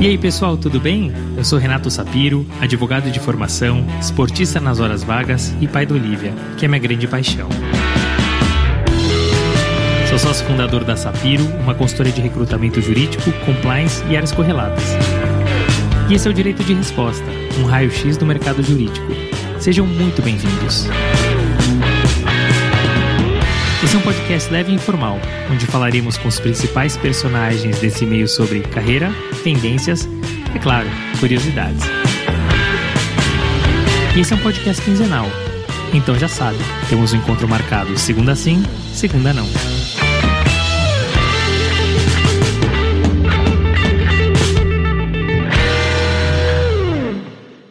E aí pessoal, tudo bem? Eu sou Renato Sapiro, advogado de formação, esportista nas horas vagas e pai do Olivia, que é minha grande paixão. Sou sócio fundador da Sapiro, uma consultoria de recrutamento jurídico, compliance e áreas correlatas. E esse é o Direito de Resposta, um raio-x do mercado jurídico. Sejam muito bem-vindos. Esse é um podcast leve e informal, onde falaremos com os principais personagens desse meio sobre carreira, tendências e, é claro, curiosidades. E esse é um podcast quinzenal, então já sabe, temos um encontro marcado segunda sim, segunda não.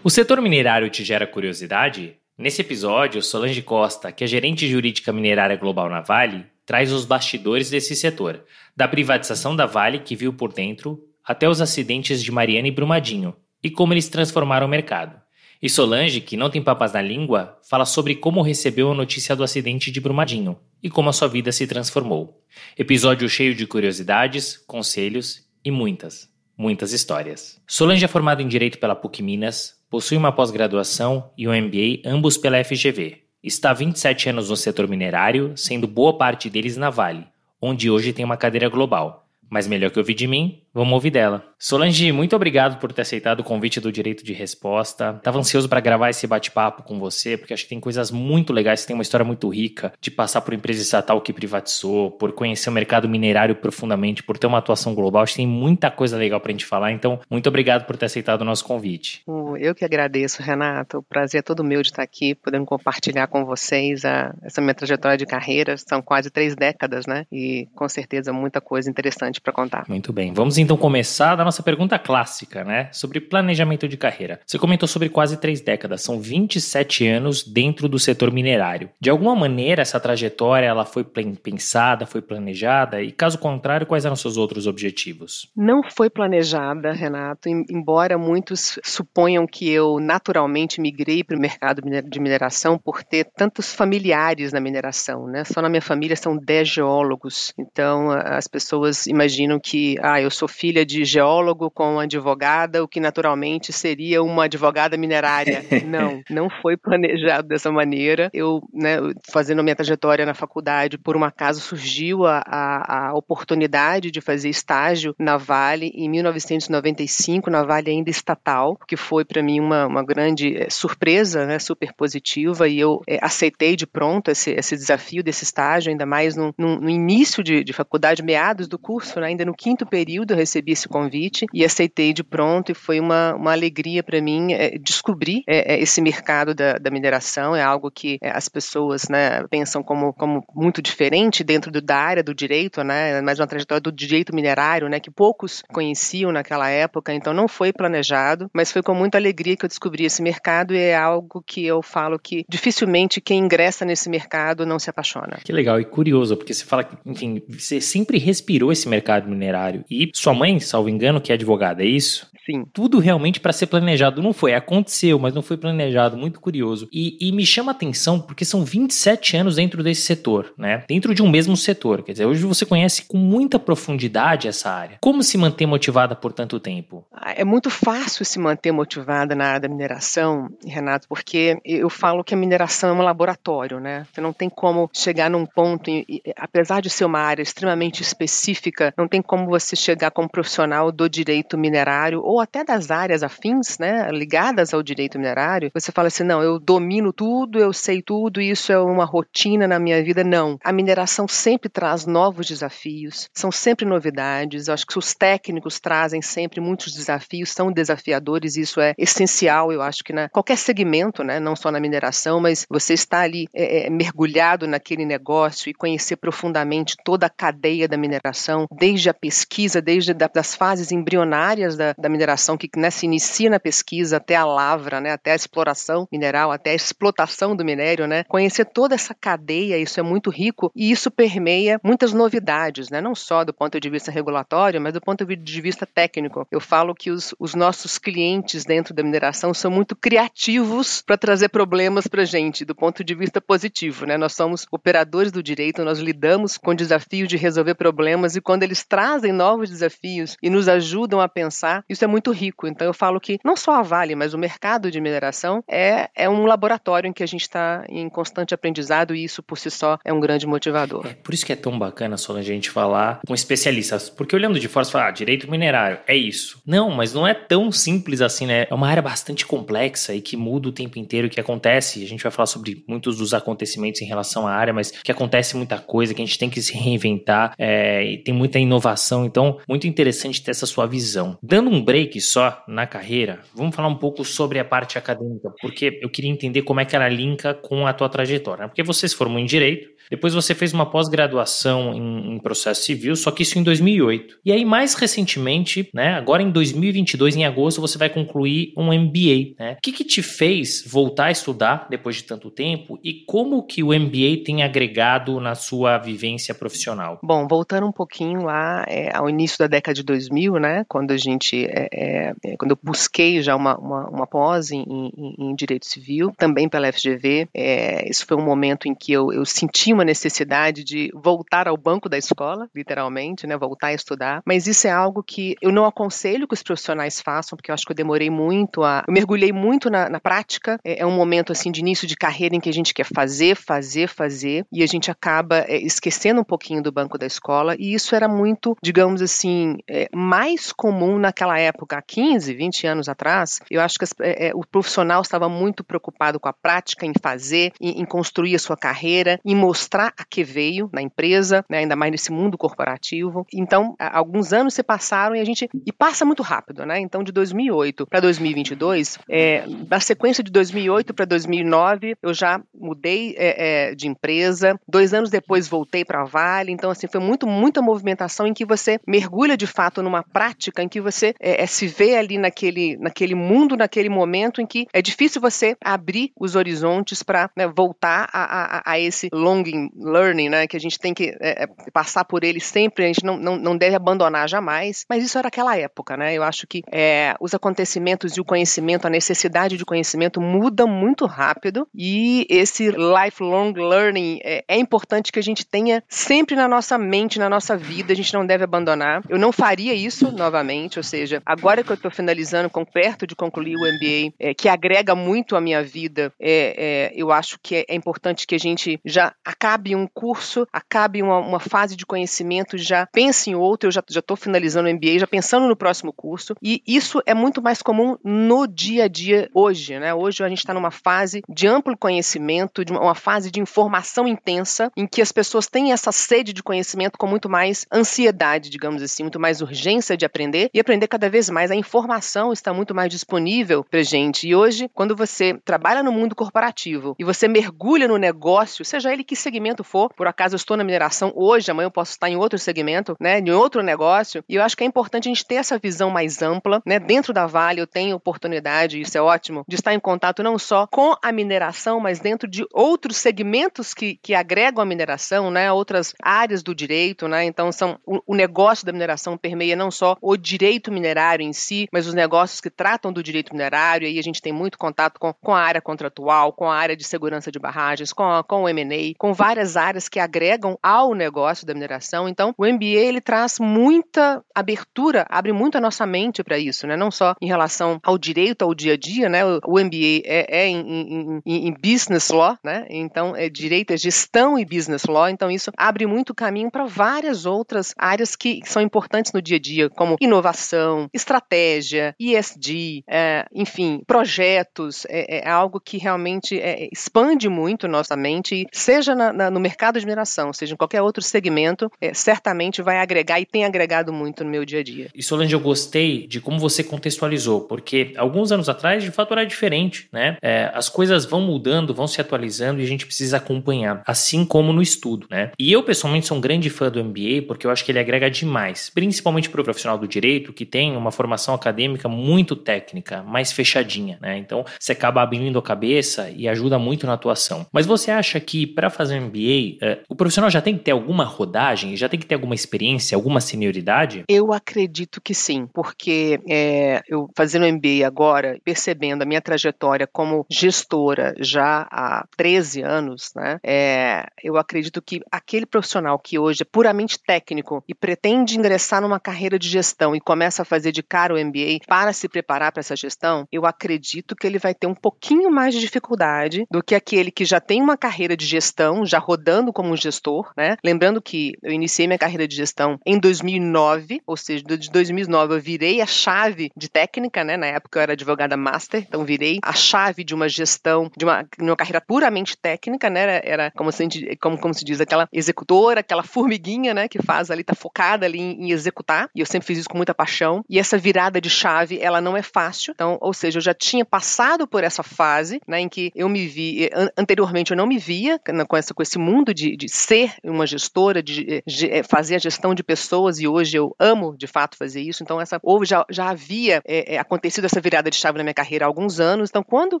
O setor minerário te gera curiosidade? Nesse episódio, Solange Costa, que é gerente jurídica minerária global na Vale, traz os bastidores desse setor, da privatização da Vale que viu por dentro, até os acidentes de Mariana e Brumadinho, e como eles transformaram o mercado. E Solange, que não tem papas na língua, fala sobre como recebeu a notícia do acidente de Brumadinho e como a sua vida se transformou. Episódio cheio de curiosidades, conselhos e muitas, muitas histórias. Solange é formada em Direito pela PUC Minas, Possui uma pós-graduação e um MBA, ambos pela FGV. Está há 27 anos no setor minerário, sendo boa parte deles na Vale, onde hoje tem uma cadeira global. Mas melhor que ouvir de mim, vamos ouvir dela. Solange, muito obrigado por ter aceitado o convite do Direito de Resposta. Tava ansioso para gravar esse bate-papo com você, porque acho que tem coisas muito legais, você tem uma história muito rica de passar por empresa estatal que privatizou, por conhecer o mercado minerário profundamente, por ter uma atuação global. Acho que tem muita coisa legal para a gente falar, então muito obrigado por ter aceitado o nosso convite. Eu que agradeço, Renato. O prazer é todo meu de estar aqui, podendo compartilhar com vocês a, essa minha trajetória de carreira. São quase três décadas, né? E com certeza muita coisa interessante para contar. Muito bem. Vamos então começar da nossa pergunta clássica, né? Sobre planejamento de carreira. Você comentou sobre quase três décadas, são 27 anos dentro do setor minerário. De alguma maneira, essa trajetória ela foi pensada, foi planejada? E caso contrário, quais eram seus outros objetivos? Não foi planejada, Renato, embora muitos suponham que eu naturalmente migrei para o mercado de mineração por ter tantos familiares na mineração, né? Só na minha família são 10 geólogos, então as pessoas imaginam que, ah, eu sou filha de geólogo com advogada, o que naturalmente seria uma advogada minerária. não, não foi planejado dessa maneira. Eu, né, fazendo a minha trajetória na faculdade, por um acaso surgiu a, a, a oportunidade de fazer estágio na Vale em 1995, na Vale ainda estatal, que foi para mim uma, uma grande é, surpresa, né, super positiva, e eu é, aceitei de pronto esse, esse desafio desse estágio, ainda mais no, no, no início de, de faculdade, meados do curso, né? ainda no quinto período recebi esse convite e aceitei de pronto e foi uma, uma alegria para mim é, descobrir é, é, esse mercado da, da, mineração, é algo que é, as pessoas né, pensam como, como muito diferente dentro do, da área do direito, né, mais uma trajetória do direito minerário, né, que poucos conheciam naquela época, então não foi planejado, mas foi com muita alegria que eu descobri esse mercado e é algo que eu falo que dificilmente quem ingressa nesse mercado não se apaixona. Que legal e curioso, porque você fala que, enfim, você sempre respirou esse mercado mercado minerário. E sua mãe, salvo engano, que é advogada, é isso? Sim. Tudo realmente para ser planejado. Não foi, aconteceu, mas não foi planejado. Muito curioso. E, e, me chama atenção porque são 27 anos dentro desse setor, né? Dentro de um mesmo setor. Quer dizer, hoje você conhece com muita profundidade essa área. Como se manter motivada por tanto tempo? Ah, é muito fácil se manter motivada na área da mineração, Renato, porque eu falo que a mineração é um laboratório, né? Você não tem como chegar num ponto, apesar de ser uma área extremamente específica, não tem como você chegar como profissional do direito minerário ou até das áreas afins, né, ligadas ao direito minerário, você fala assim, não, eu domino tudo, eu sei tudo, isso é uma rotina na minha vida. Não. A mineração sempre traz novos desafios, são sempre novidades. Eu acho que os técnicos trazem sempre muitos desafios, são desafiadores, isso é essencial, eu acho que na qualquer segmento, né, não só na mineração, mas você está ali é, é, mergulhado naquele negócio e conhecer profundamente toda a cadeia da mineração, desde a pesquisa, desde da, das fases embrionárias da, da mineração que né, se inicia na pesquisa até a lavra, né, até a exploração mineral, até a explotação do minério, né, conhecer toda essa cadeia, isso é muito rico e isso permeia muitas novidades, né, não só do ponto de vista regulatório, mas do ponto de vista técnico. Eu falo que os, os nossos clientes dentro da mineração são muito criativos para trazer problemas para a gente, do ponto de vista positivo. Né? Nós somos operadores do direito, nós lidamos com o desafio de resolver problemas e quando eles trazem novos desafios desafios e nos ajudam a pensar, isso é muito rico. Então eu falo que não só a Vale, mas o mercado de mineração é, é um laboratório em que a gente está em constante aprendizado e isso por si só é um grande motivador. É por isso que é tão bacana, só a gente falar com especialistas, porque olhando de fora, você fala, ah, direito minerário, é isso. Não, mas não é tão simples assim, né? É uma área bastante complexa e que muda o tempo inteiro que acontece. A gente vai falar sobre muitos dos acontecimentos em relação à área, mas que acontece muita coisa, que a gente tem que se reinventar, é, e tem muita inovação. Então, muito interessante ter essa sua visão. Dando um break só na carreira, vamos falar um pouco sobre a parte acadêmica, porque eu queria entender como é que ela linka com a tua trajetória. Né? Porque você se formou em Direito, depois você fez uma pós-graduação em, em, processo civil, só que isso em 2008. E aí, mais recentemente, né, agora em 2022, em agosto, você vai concluir um MBA. Né? O que, que te fez voltar a estudar depois de tanto tempo e como que o MBA tem agregado na sua vivência profissional? Bom, voltando um pouquinho lá é, ao início da década de 2000, né, quando a gente, é, é, é, quando eu busquei já uma, uma, uma pós em, em, em, Direito Civil, também pela FGV, é, isso foi um momento em que eu, eu senti uma necessidade de voltar ao banco da escola, literalmente, né, voltar a estudar, mas isso é algo que eu não aconselho que os profissionais façam, porque eu acho que eu demorei muito a, eu mergulhei muito na, na prática, é, é, um momento assim de início de carreira em que a gente quer fazer, fazer, fazer, e a gente acaba é, esquecendo um pouquinho do banco da escola, e isso era muito, digamos assim, é, mais comum naquela época, há 15, 20 anos atrás, eu acho que as, é, é, o profissional estava muito preocupado com a prática, em fazer, em, em construir a sua carreira, em mostrar mostrar a que veio na empresa, né, ainda mais nesse mundo corporativo. Então, alguns anos se passaram e a gente e passa muito rápido, né? Então, de 2008 para 2022, é, da sequência de 2008 para 2009, eu já mudei é, é, de empresa. Dois anos depois voltei para a Vale. Então, assim, foi muito muita movimentação em que você mergulha de fato numa prática em que você é, é, se vê ali naquele naquele mundo, naquele momento em que é difícil você abrir os horizontes para né, voltar a, a, a esse long learning, né, que a gente tem que é, é, passar por ele sempre, a gente não, não, não deve abandonar jamais, mas isso era aquela época, né, eu acho que é, os acontecimentos e o conhecimento, a necessidade de conhecimento muda muito rápido. E esse lifelong learning é, é importante que a gente tenha sempre na nossa mente, na nossa vida, a gente não deve abandonar. Eu não faria isso novamente, ou seja, agora que eu estou finalizando, com perto de concluir o MBA, é, que agrega muito a minha vida, é, é, eu acho que é importante que a gente já acabe um curso, acabe uma, uma fase de conhecimento, já pense em outro, eu já estou finalizando o MBA, já pensando no próximo curso, e isso é muito mais comum no dia a dia hoje, né? Hoje a gente está numa fase de amplo conhecimento, de uma, fase de informação intensa, em que as pessoas têm essa sede de conhecimento com muito mais ansiedade, digamos assim, muito mais urgência de aprender e aprender cada vez mais. A informação está muito mais disponível para gente. E hoje, quando você trabalha no mundo corporativo e você mergulha no negócio, seja ele que segmento for, por acaso eu estou na mineração hoje, amanhã eu posso estar em outro segmento, né, em outro negócio, e eu acho que é importante a gente ter essa visão mais ampla, né, dentro da Vale eu tenho oportunidade, isso é ótimo, de estar em contato não só com a mineração, mas dentro de outros segmentos que, que agregam a mineração, né, outras áreas do direito, né, então são o, o negócio da mineração permeia não só o direito minerário em si, mas os negócios que tratam do direito minerário, e aí a gente tem muito contato com, com a área contratual, com a área de segurança de barragens, com, a, com o M&A, com várias áreas que agregam ao negócio da mineração. Então, o MBA ele traz muita abertura, abre muito a nossa mente para isso, né? Não só em relação ao direito ao dia a dia, né? O MBA é, é em, em, em, business law, né? Então, é direito, é gestão e business law. Então, isso abre muito caminho para várias outras áreas que são importantes no dia a dia, como inovação, estratégia, ESG, é, enfim, projetos. É, é, algo que realmente é, expande muito nossa mente, seja na na, no mercado de mineração, seja em qualquer outro segmento, é, certamente vai agregar e tem agregado muito no meu dia a dia. E Solange, eu gostei de como você contextualizou, porque alguns anos atrás, de fato, era diferente, né? É, as coisas vão mudando, vão se atualizando e a gente precisa acompanhar, assim como no estudo, né? E eu, pessoalmente, sou um grande fã do MBA porque eu acho que ele agrega demais, principalmente para o profissional do direito que tem uma formação acadêmica muito técnica, mais fechadinha, né? Então, você acaba abrindo a cabeça e ajuda muito na atuação. Mas você acha que para fazer um MBA, é, o profissional já tem que ter alguma rodagem, já tem que ter alguma experiência, alguma senioridade? Eu acredito que sim, porque é, eu fazendo MBA agora, percebendo a minha trajetória como gestora já há 13 anos, né, é, eu acredito que aquele profissional que hoje é puramente técnico e pretende ingressar ingressar numa carreira de gestão e começa a fazer de cara o MBA para se preparar para essa gestão, eu acredito que ele vai ter um pouquinho mais de dificuldade do que aquele que já tem uma carreira de gestão, já rodando como gestor, né? Lembrando que eu iniciei minha carreira de gestão em 2009, ou seja, de 2009 eu virei a chave de técnica, né? Na época eu era advogada master, então virei a chave de uma gestão, de uma, de uma carreira puramente técnica, né? Era, era como, se, como, como se diz, aquela executora, aquela formiguinha, né? Que faz ali, tá focada ali em, em executar. E eu sempre fiz isso com muita paixão. E essa virada de chave, ela não é fácil. Então, ou seja, eu já tinha passado por essa fase, né? Em que eu me vi, anteriormente eu não me via né, com, essa, com esse mundo de, de ser uma gestora, de, de, eh, fazer a gestão de pessoas e hoje eu amo de fato fazer isso. Então, essa, houve, já, já havia é, acontecido essa virada de chave na minha carreira há alguns anos. Então, quando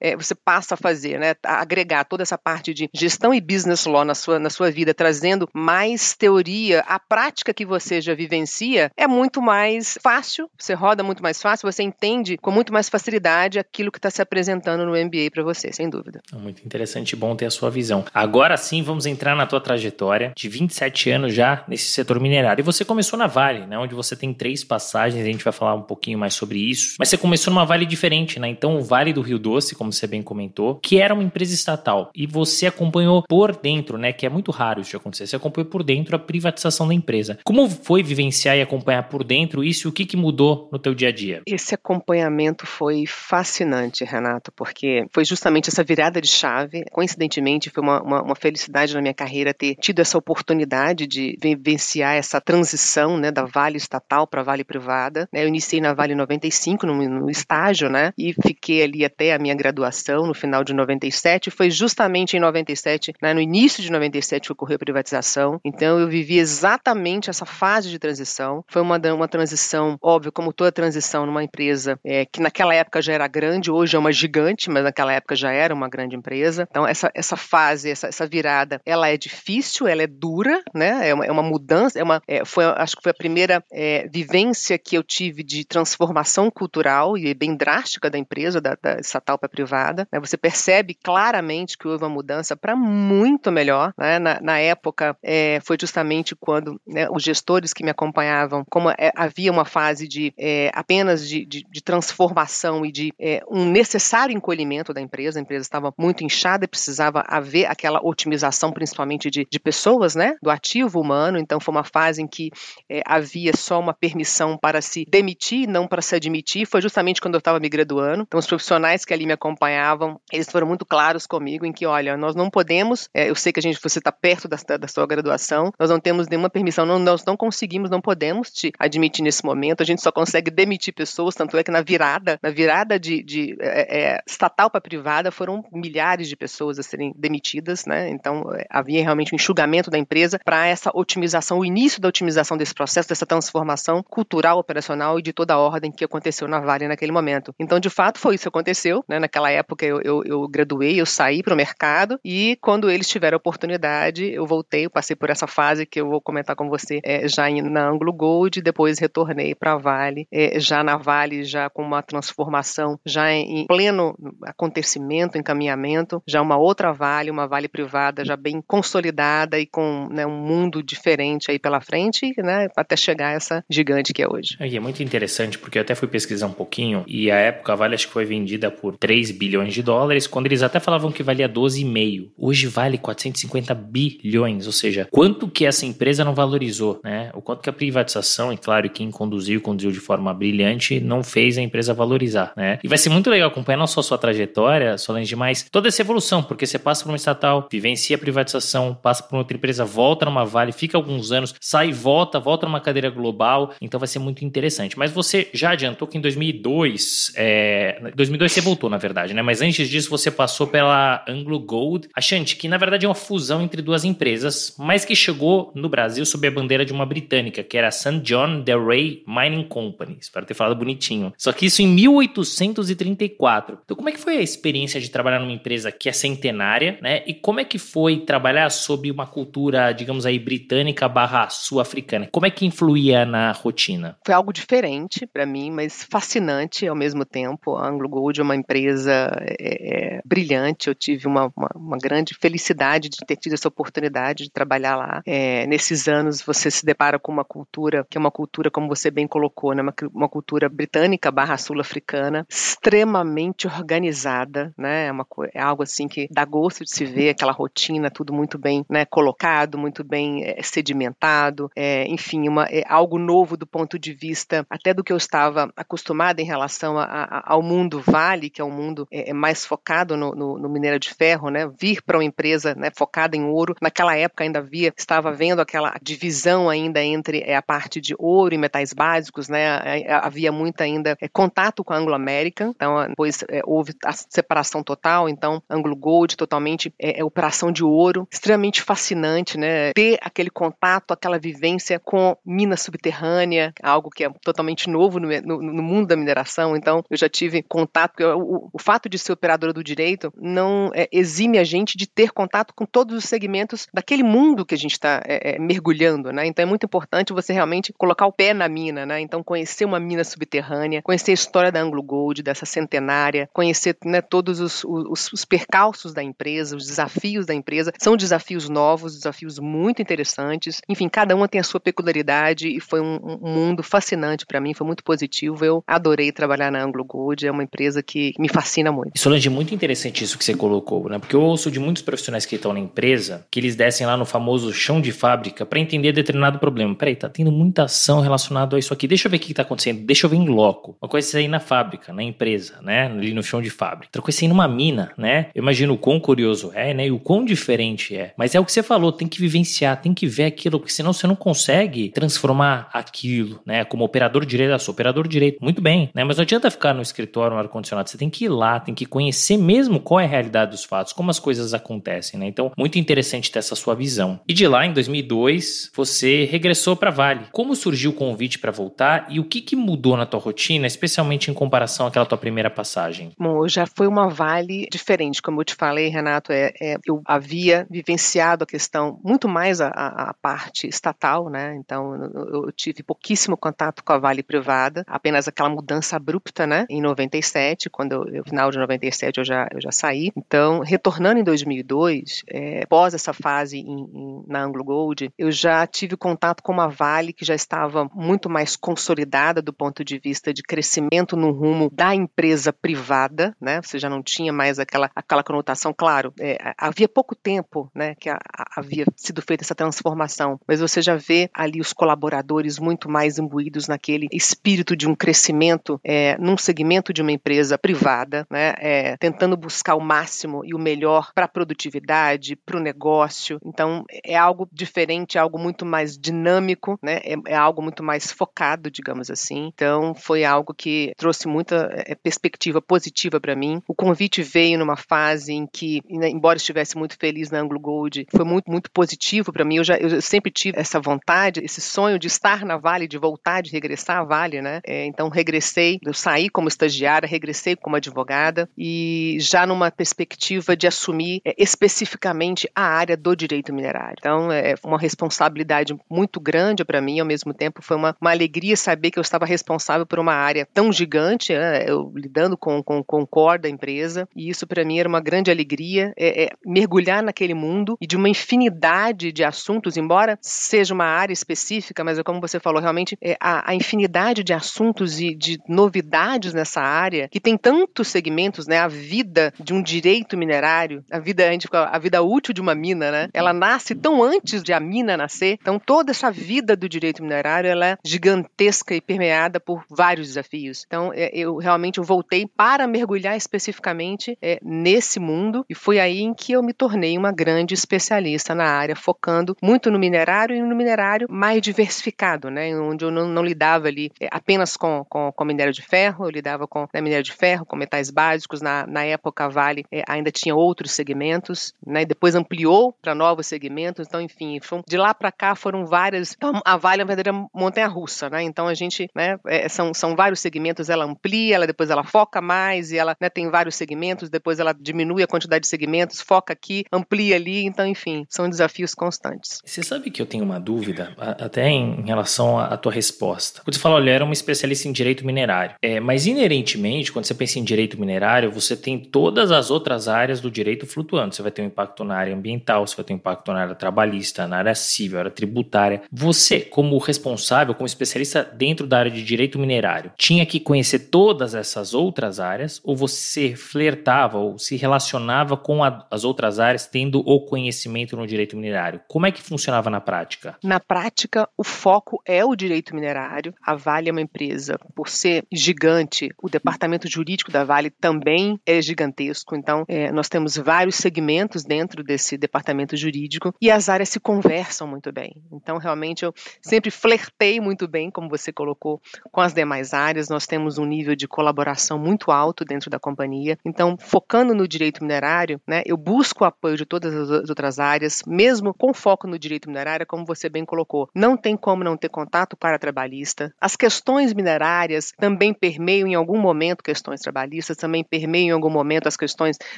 é, você passa a fazer, né, a agregar toda essa parte de gestão e business law na sua, na sua vida, trazendo mais teoria, a prática que você já vivencia, é muito mais fácil, você roda muito mais fácil, você entende com muito mais facilidade aquilo que está se apresentando no MBA para você, sem dúvida. Muito interessante e bom ter a sua visão. Agora sim, vamos entrar na tua trajetória de 27 anos já nesse setor minerário. E você começou na Vale, né, onde você tem três passagens, a gente vai falar um pouquinho mais sobre isso. Mas você começou numa Vale diferente, né? Então, o Vale do Rio Doce, como você bem comentou, que era uma empresa estatal. E você acompanhou por dentro, né, que é muito raro isso acontecer. Você acompanhou por dentro a privatização da empresa. Como foi vivenciar e acompanhar por dentro isso e o que, que mudou no teu dia a dia? Esse acompanhamento foi fascinante, Renato, porque foi justamente essa virada de chave. Coincidentemente, foi uma, uma, uma felicidade na minha carreira ter tido essa oportunidade de vivenciar essa transição né, da Vale estatal para Vale privada. Né. Eu iniciei na Vale 95, no, no estágio, né, e fiquei ali até a minha graduação, no final de 97. Foi justamente em 97, né, no início de 97, que ocorreu a privatização. Então, eu vivi exatamente essa fase de transição. Foi uma, uma transição, óbvio, como toda transição numa empresa é, que naquela época já era grande, hoje é uma gigante, mas naquela época já era uma grande empresa. Então, essa, essa fase, essa, essa virada, ela é difícil, ela é dura, né? É uma, é uma mudança, é uma, é, foi, acho que foi a primeira é, vivência que eu tive de transformação cultural e bem drástica da empresa, da, da estatal para privada. Né? Você percebe claramente que houve uma mudança para muito melhor. Né? Na, na, época, é, foi justamente quando né, os gestores que me acompanhavam, como é, havia uma fase de apenas de, de, de, transformação e de um necessário encolhimento da empresa, a empresa estava muito inchada e precisava haver aquela otimização, principalmente de, de pessoas, né, do ativo humano. Então, foi uma fase em que é, havia só uma permissão para se demitir, não para se admitir. Foi justamente quando eu estava me graduando. Então, os profissionais que ali me acompanhavam, eles foram muito claros comigo em que, olha, nós não podemos, é, eu sei que a gente, você está perto da, da, sua graduação, nós não temos nenhuma permissão, não, nós não conseguimos, não podemos te admitir nesse momento, a gente só consegue demitir pessoas, tanto é que na virada, na virada de, de é, é, estatal para privada, foram milhares de pessoas a serem demitidas, né? Então, é, havia realmente um enxugamento da empresa para essa otimização, o início da otimização desse processo, dessa transformação cultural, operacional e de toda a ordem que aconteceu na Vale naquele momento. Então, de fato, foi isso que aconteceu. Né? Naquela época, eu, eu, eu graduei, eu saí para o mercado e quando eles tiveram a oportunidade, eu voltei, eu passei por essa fase que eu vou comentar com você é, já na Anglo Gold, depois retornei para a Vale, é, já na Vale, já com uma transformação, já em pleno acontecimento, encaminhamento, já uma outra Vale, uma Vale privada já bem consolidada e com né, um mundo diferente aí pela frente, né, até chegar a essa gigante que é hoje. E é muito interessante porque eu até fui pesquisar um pouquinho e a época a Vale acho que foi vendida por 3 bilhões de dólares, quando eles até falavam que valia 12,5. Hoje vale 450 bilhões, ou seja, quanto que essa empresa não valorizou, né? O quanto que a privatização, e claro, quem conduziu, conduziu de forma brilhante, não fez a empresa valorizar, né? E vai ser muito legal acompanhar não só a sua trajetória, Solange, mas toda essa evolução, porque você passa por uma estatal, vivencia privatização, passa por outra empresa, volta numa Vale, fica alguns anos, sai volta, volta numa cadeira global, então vai ser muito interessante. Mas você já adiantou que em 2002, é, 2002 você voltou, na verdade, né? Mas antes disso você passou pela Anglo Gold, achante que na verdade é uma fusão entre duas empresas, mas que chegou no Brasil sob a bandeira de uma britânica, que era a St. John Delray Mining Company. Espero ter falado bonitinho. Só que isso em 1834. Então como é que foi a experiência de trabalhar numa empresa que é centenária, né? E como é que foi trabalhar sob uma cultura, digamos aí, britânica barra sul-africana? Como é que influía na rotina? Foi algo diferente para mim, mas fascinante ao mesmo tempo. A Anglo Gold é uma empresa é, é, brilhante. Eu tive uma, uma, uma, grande felicidade de ter tido essa oportunidade de trabalhar lá. É, nesses anos, você se depara com uma, cultura que é uma cultura, como você bem colocou, né, uma, uma cultura britânica barra sul-africana, extremamente organizada, né, é, uma, é algo assim que dá gosto de se ver, aquela rotina, tudo muito bem né, colocado, muito bem é, sedimentado, é, enfim, uma, é algo novo do ponto de vista até do que eu estava acostumada em relação a, a, ao mundo Vale, que é um mundo mais focado no, no, no minério de ferro, né, vir para uma empresa né, focada em ouro, naquela época ainda havia, estava vendo aquela divisão ainda entre a parte de ouro e metais básicos, né, havia muito ainda contato com a Anglo-American, então depois houve a separação total, então Anglo Gold totalmente é operação de ouro, extremamente fascinante, né, ter aquele contato, aquela vivência com mina subterrânea, algo que é totalmente novo no, no, no mundo da mineração, então eu já tive contato, o, o fato de ser operadora do direito não é, exime a gente de ter contato com todos os segmentos daquele mundo que a gente está é, é, mergulhando, né, então é muito importante você realmente colocar o pé na mina, né, então conhecer uma mina subterrânea, conhecer a história da Anglo Gold, dessa centenária, conhecer né, todos os, os, os percalços da empresa, os desafios da empresa, são desafios novos, desafios muito interessantes, enfim, cada uma tem a sua peculiaridade e foi um, um mundo fascinante para mim, foi muito positivo, eu adorei trabalhar na Anglo Gold, é uma empresa que me fascina muito. Solange, muito interessante isso que você colocou, né, porque eu ouço de muitos profissionais que estão na empresa que eles descem lá no famoso chão de fábrica para entender determinado problema. Peraí, tá tendo muita ação relacionada a isso aqui, deixa eu ver o que está acontecendo, deixa eu ver em loco. Uma coisa é sair na fábrica, na empresa, né, ali no chão de fábrica. Outra coisa é numa mina, né, eu imagino o quão curioso é, né, e o quão diferente é. Mas é o que você falou, tem que vivenciar, tem que ver aquilo, porque senão você não consegue transformar aquilo, né? Como operador direito, eu sou operador direito, muito bem, né? Mas não adianta ficar no escritório, no ar-condicionado, você tem que ir lá, tem que conhecer mesmo qual é a realidade dos fatos, como as coisas acontecem, né? Então, muito interessante ter essa sua visão. E de lá, em 2002, você regressou para Vale. Como surgiu o convite para voltar e o que, que mudou na tua rotina, especialmente em comparação àquela tua primeira passagem? Bom, já foi uma Vale diferente, como eu te falei, Renato, é, é eu havia vivenciado a questão muito mais a, a, parte estatal, né? Então eu, eu, tive pouquíssimo contato com a Vale privada, apenas aquela mudança abrupta, né? Em 97, quando eu, final de 97 eu já eu já saí. Então retornando em 2002, é, pós essa fase em, em, na Anglo Gold, eu já tive contato com uma Vale que já estava muito mais consolidada do ponto de vista de crescimento no rumo da empresa privada, né? Você já não tinha mais aquela aquela conotação, claro, é, havia pouco tempo, né? Que a, a, havia sido feita essa transformação, mas você já vê ali os colaboradores muito mais imbuídos naquele espírito de um crescimento é, num segmento de uma empresa privada, né, é, tentando buscar o máximo e o melhor para a produtividade, para o negócio. Então, é algo diferente, é algo muito mais dinâmico, né, é, é algo muito mais focado, digamos assim. Então, foi algo que trouxe muita é, perspectiva positiva para mim. O convite veio numa fase em que, né, embora estivesse muito feliz na Anglo Gold, foi muito, muito positivo para mim. Eu, já, eu sempre tive essa vontade, esse sonho de estar na Vale, de voltar, de regressar à Vale, né? É, então, regressei, eu saí como estagiária, regressei como advogada e já numa perspectiva de assumir é, especificamente a área do direito minerário. Então, é uma responsabilidade muito grande para mim, ao mesmo tempo foi uma, uma alegria saber que eu estava responsável por uma área tão gigante, né? eu lidando com, com, com o core da empresa, e isso para mim era uma grande alegria, é, é, mergulhar naquele mundo e de uma infinidade de assuntos, embora seja uma área específica, mas é como você falou, realmente é, a, a, infinidade de assuntos e de novidades nessa área, que tem tantos segmentos, né? A vida de um direito minerário, a vida, a, gente, a vida útil de uma mina, né? Ela nasce tão antes de a mina nascer, então toda essa vida do direito minerário, ela é gigantesca e permeada por vários desafios. Então, é, eu realmente voltei para mergulhar especificamente é, nesse mundo e foi aí em que eu me tornei uma grande especialista na área, focando muito no minerário e no minerário mais diversificado, né, onde eu não, não lidava ali é, apenas com, com, com, minério de ferro, eu lidava com né, minério de ferro, com metais básicos. Na, na época, a Vale é, ainda tinha outros segmentos, né, depois ampliou para novos segmentos. Então, enfim, de lá para cá foram várias. Então, a Vale é uma verdadeira montanha-russa, né? Então a gente, né, é, são, são vários segmentos, ela amplia, ela depois ela foca mais e ela né, tem vários segmentos, depois ela diminui a quantidade de segmentos, foca aqui, amplia ali. Então, enfim, são desafios constantes. Você sabe que eu tenho uma dúvida, até em relação à tua resposta. Quando você fala, olha, era uma especialista em direito minerário. É, mas inerentemente, quando você pensa em direito minerário, você tem todas as outras áreas do direito flutuando. Você vai ter um impacto na área ambiental, você vai ter um impacto na área trabalhista, na área civil, na área tributária. Você como responsável, como especialista dentro da área de direito minerário, tinha que conhecer todas essas outras áreas ou você flertava ou se relacionava com a, as outras áreas tendo o conhecimento no direito minerário? Como é que funcionava na prática? Na prática, o foco é o direito minerário. A Vale é uma empresa, por ser gigante, o departamento jurídico da Vale também é gigantesco. Então, é, nós temos vários segmentos dentro desse departamento jurídico e as áreas se conversam muito bem. Então, realmente, eu sempre flertei muito bem, como você colocou, com as demais áreas. Nós temos um nível de colaboração muito alto dentro da companhia. Então, focando no direito minerário, né, eu busco o apoio de todas as outras áreas, mesmo com foco no direito minerário, como você bem colocou. Não tem como não ter contato para trabalhista. As questões minerárias também permeiam em algum momento questões trabalhistas, também permeiam em algum momento as questões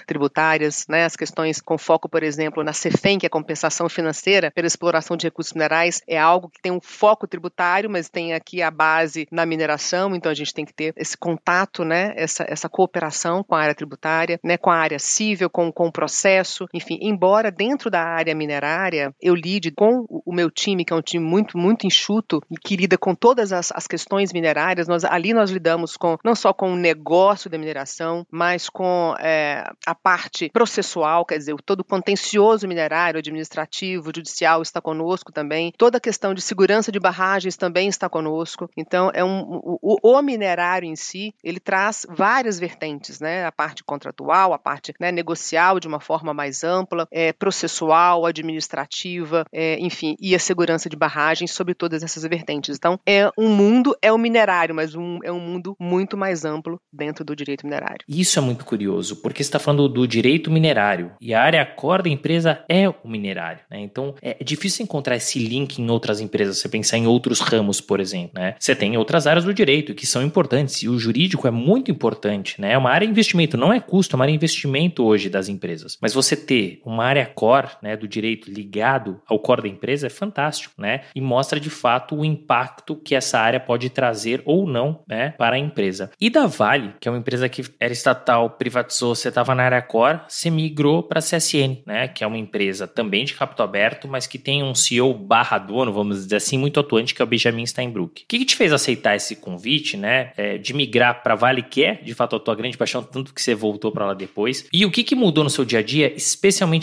tributárias, né, as questões com foco, por exemplo, na CEFEM, que é a compensação financeira pela exploração de recursos minerais, é algo que tem um foco tributário, mas tem aqui a base na mineração, então a gente tem que ter esse contato, né, essa, essa cooperação com a área tributária, né, com a área civil, com, com o processo, enfim, embora dentro da área minerária eu lide com o meu time, que é um time muito, muito enxuto e que lida com todas as, as questões minerárias, nós, ali nós lidamos com não só com o negócio da mineração, mas com é, a parte processual, quer dizer, todo o contencioso minerário, administrativo, judicial está conosco também, toda a questão de segurança de barragens também está conosco. Então, é um, o, o minerário em si, ele traz várias vertentes, né? A parte contratual, a parte né, negocial de uma forma mais ampla, é, processual, administrativa, é, enfim, e a segurança de barragens sobre todas essas vertentes. Então, é um mundo, é o minerário, mas um, é um mundo muito mais amplo dentro do direito minerário. Isso é muito curioso, porque está falando do direito minerário e a área core da empresa é o minerário. Né? Então, é difícil encontrar esse link em outras empresas. Você pensar em outros ramos, por exemplo. Né? Você tem outras áreas do direito que são importantes e o jurídico é muito importante. Né? É uma área de investimento, não é custo, é uma área de investimento hoje das empresas. Mas você ter uma área core né, do direito ligado ao core da empresa é fantástico, né? E mostra de fato o impacto que essa área pode trazer ou não né, para a empresa. E da Vale, que é uma empresa que era estatal, privatizou, você estava na área core, você migrou para a CSN, né? Que é uma empresa também de capital aberto, mas que tem um CEO barra dono, vamos dizer assim, muito atuante, que é o Benjamin Steinbrück. O que, que te fez aceitar esse convite, né? É, de migrar para Vale, que é de fato a tua grande paixão, tanto que você voltou para lá depois. E o que, que mudou no seu dia a dia,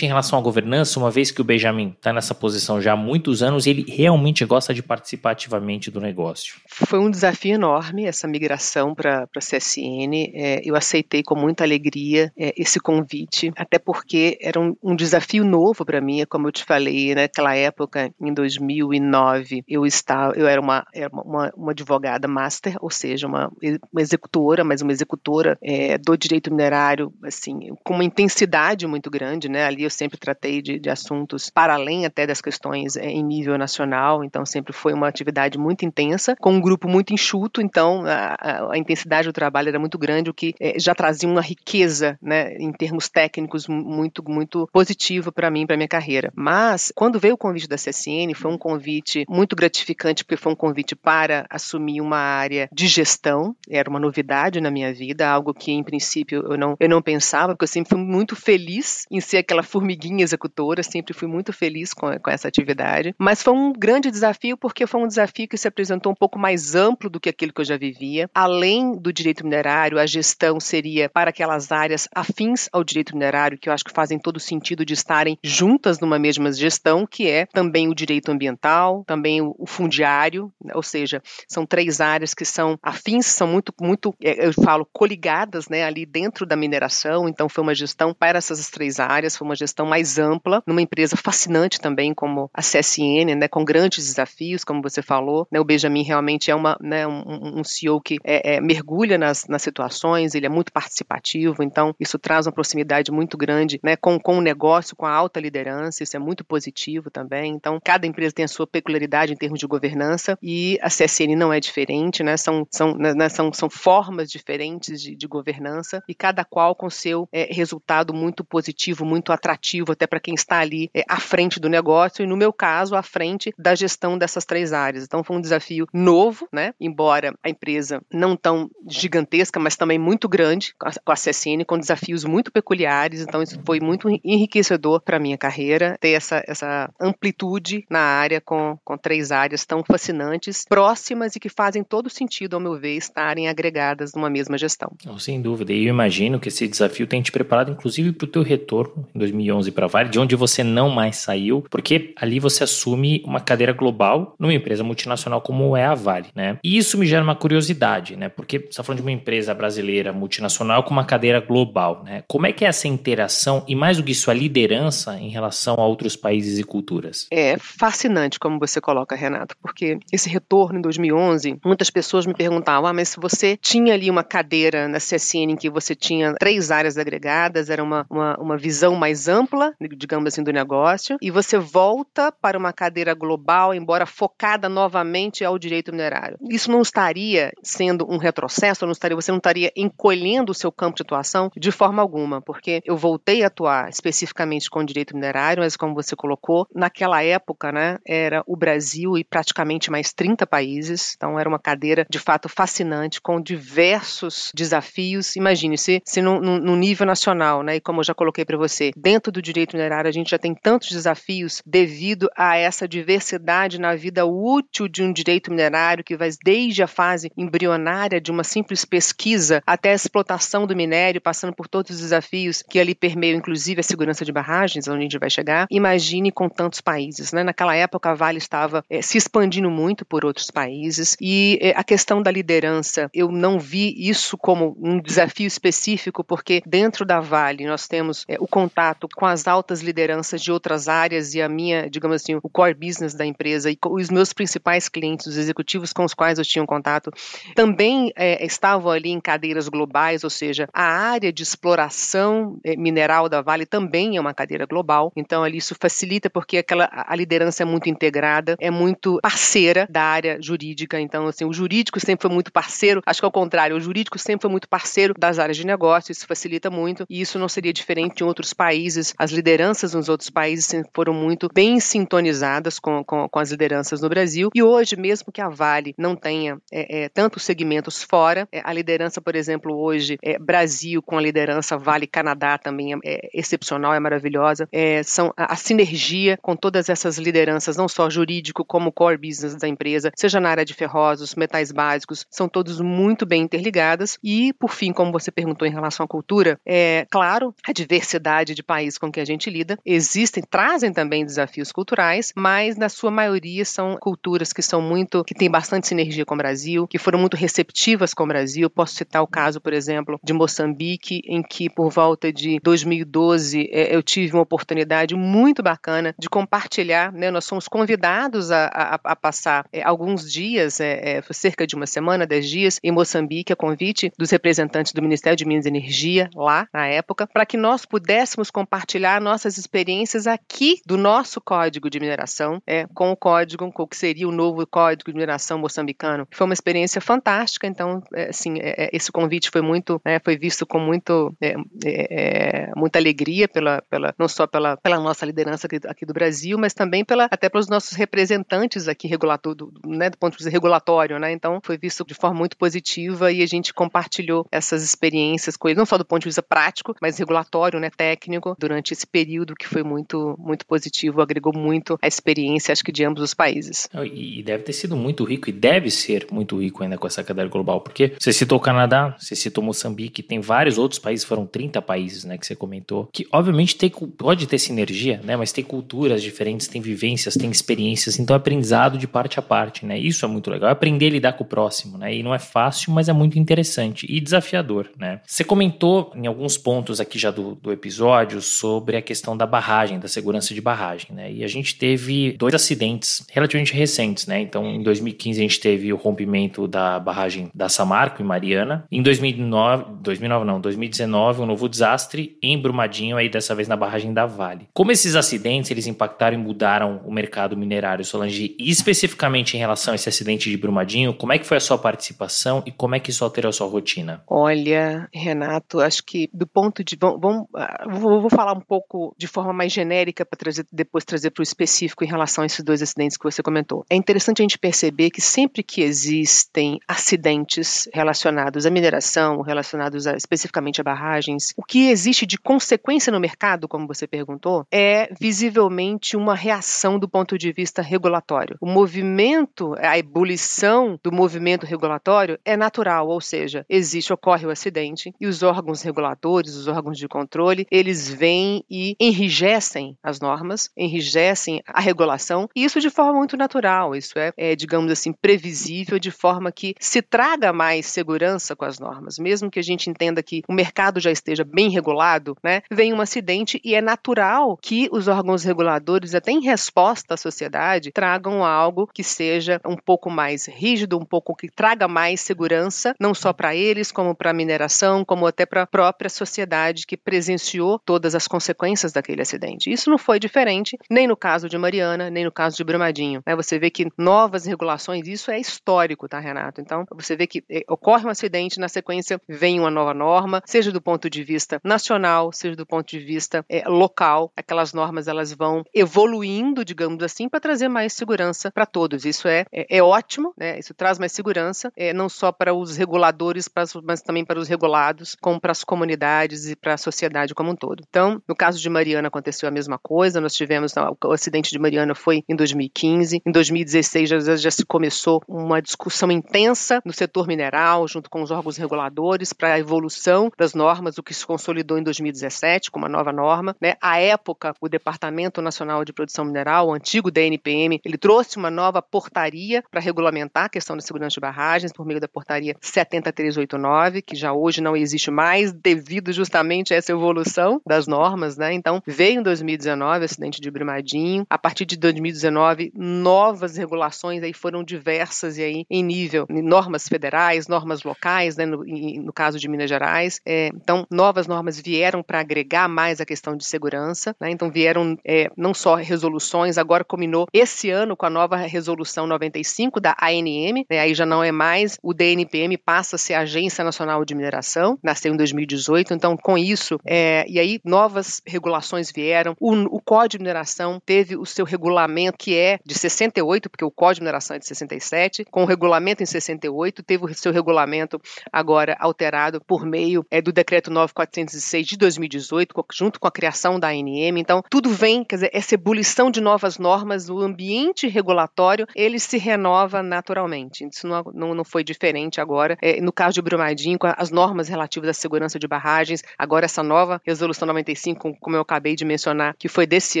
em relação à governança, uma vez que o Benjamin está nessa posição já há muitos anos e ele realmente gosta de participar ativamente do negócio? Foi um desafio enorme essa migração para a CSN. É, eu aceitei com muita alegria é, esse convite, até porque era um, um desafio novo para mim, como eu te falei, naquela época, em 2009, eu estava, eu era uma, era uma, uma advogada master, ou seja, uma, uma executora, mas uma executora é, do direito minerário, assim, com uma intensidade muito grande, né? Ali eu sempre tratei de, de assuntos para além até das questões é, em nível nacional, então sempre foi uma atividade muito intensa, com um grupo muito enxuto, então a, a, intensidade do trabalho era muito grande, o que é, já trazia uma riqueza, né, em termos técnicos muito muito positiva para mim, para minha carreira. Mas quando veio o convite da CSN, foi um convite muito gratificante porque foi um convite para assumir uma área de gestão, era uma novidade na minha vida, algo que em princípio eu não eu não pensava, porque eu sempre fui muito feliz em ser aquela formiguinha executora, sempre fui muito feliz com, com essa atividade, mas foi um grande desafio porque foi um desafio que se apresentou um pouco mais amplo do que aquilo que eu já vivia. Além do direito minerário, a gestão seria para aquelas áreas afins ao direito minerário, que eu acho que fazem todo sentido de estarem juntas numa mesma gestão, que é também o direito ambiental, também o fundiário, ou seja, são três áreas que são afins, são muito, muito, é, eu falo, coligadas, né, ali dentro da mineração, então foi uma gestão para essas três áreas, foi uma gestão mais ampla, numa empresa fascinante também como a CSN, né, com grandes desafios, como você falou, né, o Benjamin realmente é uma, né, um, um CEO que é, é, mergulha nas, nas situações, ele é muito participativo, então isso traz uma proximidade muito grande, né, com, com o negócio, com a alta liderança, isso é muito positivo também, então cada empresa tem a sua peculiaridade em termos de governança e a CSN não é diferente, né, são, são, né, né, são, são formas diferentes de, de governança e cada qual com seu é, resultado muito positivo, muito atrativo até para quem está ali é, à frente do negócio e no meu caso à frente da gestão dessas três áreas. Então foi um desafio novo, né? Embora a empresa não tão gigantesca, mas também muito grande com a CSN, com desafios muito peculiares. Então isso foi muito enriquecedor para minha carreira ter essa essa amplitude na área com com três áreas tão fascinantes, próximas e que fazem todo sentido, ao meu ver, estarem agregadas numa mesma gestão. sem dúvida. E eu imagino que esse desafio tem te preparado, inclusive, para o teu retorno em 2011 para a Vale, de onde você não mais saiu, porque ali você assume uma cadeira global numa empresa multinacional como é a Vale, né? E isso me gera uma curiosidade, né? Porque você está falando de uma empresa brasileira multinacional com uma cadeira global, né? Como é que é essa interação e mais do que isso, a liderança em relação a outros países e culturas? É fascinante como você coloca, Renato, porque esse retorno em 2011, muitas pessoas me perguntavam, ah, mas se você tinha ali uma cadeira na CSN em que você tinha três áreas agregadas, era uma, uma, uma visão mais ampla, digamos assim, do negócio, e você volta para uma cadeira global, embora focada novamente ao direito minerário. Isso não estaria sendo um retrocesso, não estaria, você não estaria encolhendo o seu campo de atuação de forma alguma, porque eu voltei a atuar especificamente com o direito minerário, mas como você colocou, naquela época, né, era o Brasil e praticamente mais 30 países, então era uma cadeira de fato fascinante, com diversos desafios. Imagine se, se nível nacional, né, e como eu já coloquei para você, dentro do direito minerário a gente já tem tantos desafios devido a essa diversidade na vida útil de um direito minerário que vai desde a fase embrionária de uma simples pesquisa até a explotação do minério, passando por todos os desafios que ali permeiam, inclusive a segurança de barragens, onde a gente vai chegar. Imagine com tantos países, né? Naquela época a Vale estava é, se expandindo muito por outros países e é, a questão da liderança, eu não vi isso como um desafio específico, porque dentro da Vale nós temos é, o contato com as altas lideranças de outras áreas e a minha, digamos assim, o core business da empresa e os meus principais clientes, os executivos com os quais eu tinha um contato, também é, estavam ali em cadeiras globais, ou seja, a área de exploração é, mineral da Vale também é uma cadeira global. Então ali isso facilita porque aquela a liderança é muito integrada, é muito parceira da área jurídica. Então assim, o jurídico sempre foi muito parceiro. Acho que ao contrário, o jurídico sempre foi muito parceiro das áreas de negócio. Isso facilita muito e isso não seria diferente em outros países. As lideranças nos outros países foram muito bem sintonizadas com, com, com as lideranças no Brasil. E hoje, mesmo que a Vale não tenha é, é, tantos segmentos fora, é, a liderança, por exemplo, hoje, é, Brasil com a liderança Vale Canadá também é, é excepcional, é maravilhosa. É, são a, a, sinergia com todas essas lideranças, não só jurídico como core business da empresa, seja na área de ferrosos, metais básicos, são todos muito bem interligadas. E, por fim, como você perguntou em relação à cultura, é claro, a diversidade de país com que a gente lida existem, trazem também desafios culturais, mas na sua maioria são culturas que são muito, que têm bastante sinergia com o Brasil, que foram muito receptivas com o Brasil. Posso citar o caso, por exemplo, de Moçambique, em que por volta de 2012 é, eu tive uma oportunidade muito bacana de compartilhar, né? Nós somos convidados a, a, a passar é, alguns dias, é, é, cerca de uma semana, dez dias, em Moçambique, a convite dos representantes do Ministério de Minas e Energia lá na época, para que nós pudéssemos compartilhar nossas experiências aqui do nosso código de mineração, é, com o código, com o que seria o novo código de mineração moçambicano. Foi uma experiência fantástica, então, é, assim, é, é esse convite foi muito, né, foi visto com muito, é, é, muita alegria pela, pela, não só pela, pela nossa liderança aqui, aqui, do Brasil, mas também pela, até pelos nossos representantes aqui regulator, do, né, do ponto de vista regulatório, né? Então, foi visto de forma muito positiva e a gente compartilhou essas experiências com eles, não só do ponto de vista prático, mas regulatório, né, técnico, durante esse período que foi muito, muito positivo, agregou muito a experiência, acho que de ambos os países. E deve ter sido muito rico e deve ser muito rico ainda com essa cadeia global, porque você citou o Canadá, você citou Moçambique, tem vários outros países, foram 30 países, né, que você comentou, que obviamente tem, pode ter sinergia, né, mas tem culturas diferentes, tem vivências, tem experiências, então é aprendizado de parte a parte, né, isso é muito legal, é aprender a lidar com o próximo, né, e não é fácil, mas é muito interessante e desafiador, né. Você comentou em alguns pontos aqui já do, do episódio sobre a questão da barragem, da segurança de barragem, né, e a gente teve dois acidentes relativamente recentes, né, então em 2015 a gente teve o rompimento da barragem da Samarco, em Mariana. Em 2009, 2009 não, 2019, um novo desastre em Brumadinho, aí dessa vez na barragem da Vale. Como esses acidentes, eles impactaram e mudaram o mercado minerário, Solange? E especificamente em relação a esse acidente de Brumadinho, como é que foi a sua participação e como é que isso alterou a sua rotina? Olha, Renato, acho que do ponto de... Vamos, vamos vou, vou falar um pouco de forma mais genérica para trazer, depois trazer para o específico em relação a esses dois acidentes que você comentou. É interessante a gente perceber que sempre que existem acidentes relacionados à mineração, relacionados a, especificamente a barragens, o que existe de consequência no mercado, como você perguntou, é visivelmente uma reação do ponto de vista regulatório. O movimento, a ebulição do movimento regulatório é natural, ou seja, existe, ocorre o acidente e os órgãos reguladores, os órgãos de controle, eles vêm e enrijecem as normas, enrijecem a regulação, e isso de forma muito natural, isso é, é digamos assim, previsível, de forma que se traga mais segurança com as normas, mesmo que a gente entenda que o mercado já esteja bem regulado, né, vem um acidente e é natural que os órgãos reguladores, até em resposta à sociedade, tragam algo que seja um pouco mais rígido, um pouco que traga mais segurança, não só para eles, como para a mineração, como até para a própria sociedade que presenciou todas as consequências daquele acidente. Isso não foi diferente nem no caso de Mariana, nem no caso de Brumadinho. Né? Você vê que novas regulações, isso é histórico, tá, Renato? Então, você vê que eh, ocorre um acidente, na sequência vem uma nova norma, seja do ponto de vista nacional, seja do ponto de vista é, local. Aquelas normas elas vão evoluindo, digamos assim, para trazer mais segurança para todos. Isso é, é, é, ótimo, né? Isso traz mais segurança, é, não só para os reguladores, mas também para os regulados, como para as comunidades e para a sociedade como um todo. Então, no caso de Mariana aconteceu a mesma coisa. Nós tivemos o acidente de Mariana foi em 2015, em 2016 já, já se começou uma discussão intensa no setor mineral, junto com os órgãos reguladores, para a evolução das normas, o que se consolidou em 2017 com uma nova norma. Né? À época, o Departamento Nacional de Produção Mineral, o antigo DNPM, ele trouxe uma nova portaria para regulamentar a questão da segurança de barragens por meio da portaria 70389, que já hoje não existe mais devido justamente a essa evolução das normas, né? Então, veio em 2019 o acidente de Brumadinho. A partir de 2019, novas regulações aí foram diversas e aí em nível normas federais, normas locais, né? No, no caso de Minas Gerais. É, então, novas normas vieram para agregar mais a questão de segurança, né? Então, vieram é, não só resoluções, agora combinou esse ano com a nova resolução 95 da ANM, né? aí já não é mais o DNPM, passa a ser a Agência Nacional de Mineração, nasceu em 2018, então com isso, é, e aí novas regulações vieram, o, o Código de Mineração teve o seu regulamento, que é de 68, porque o Código de Mineração é de 67, com o regulamento em 68, teve o seu regulamento agora alterado por meio é, do Decreto 9406 de 2018, junto com a criação da ANM, então tudo vem, quer dizer, essa ebulição de novas normas, o ambiente regulatório, ele se renova naturalmente, isso não, não, não foi diferente agora, é, no caso de Brumadinho, com as normas relativas à segurança de barragens, agora essa nova resolução 95, como eu acabei de mencionar, que foi desse